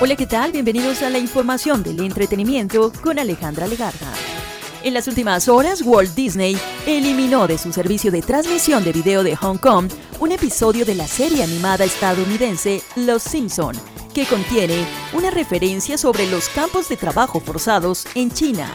Hola, ¿qué tal? Bienvenidos a la información del entretenimiento con Alejandra Legarda. En las últimas horas, Walt Disney eliminó de su servicio de transmisión de video de Hong Kong un episodio de la serie animada estadounidense Los Simpson, que contiene una referencia sobre los campos de trabajo forzados en China.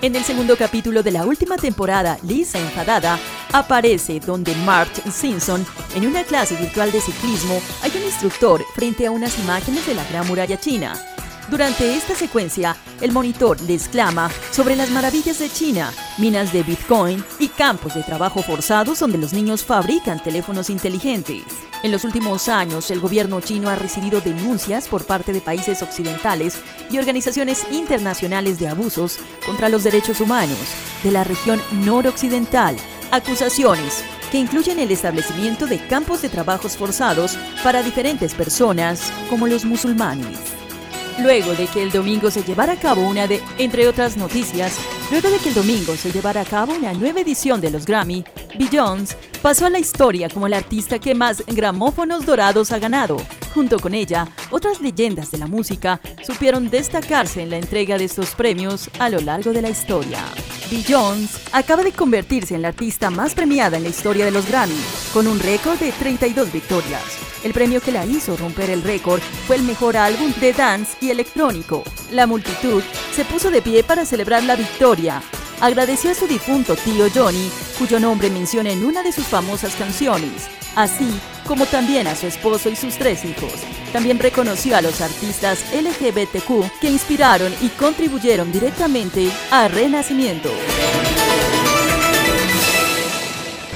En el segundo capítulo de la última temporada, Lisa enfadada aparece donde Mark Simpson, en una clase virtual de ciclismo, hay un instructor frente a unas imágenes de la Gran Muralla China. Durante esta secuencia, el monitor le exclama sobre las maravillas de China, minas de Bitcoin y campos de trabajo forzados donde los niños fabrican teléfonos inteligentes. En los últimos años, el gobierno chino ha recibido denuncias por parte de países occidentales y organizaciones internacionales de abusos contra los derechos humanos de la región noroccidental, acusaciones que incluyen el establecimiento de campos de trabajos forzados para diferentes personas, como los musulmanes luego de que el domingo se llevara a cabo una de, entre otras noticias, luego de que el domingo se llevara a cabo una nueva edición de los Grammy, Beyoncé pasó a la historia como la artista que más gramófonos dorados ha ganado. Junto con ella, otras leyendas de la música supieron destacarse en la entrega de estos premios a lo largo de la historia. Beyoncé acaba de convertirse en la artista más premiada en la historia de los Grammy, con un récord de 32 victorias. El premio que la hizo romper el récord fue el mejor álbum de dance y electrónico. La multitud se puso de pie para celebrar la victoria. Agradeció a su difunto tío Johnny, cuyo nombre menciona en una de sus famosas canciones, así como también a su esposo y sus tres hijos. También reconoció a los artistas LGBTQ que inspiraron y contribuyeron directamente al Renacimiento.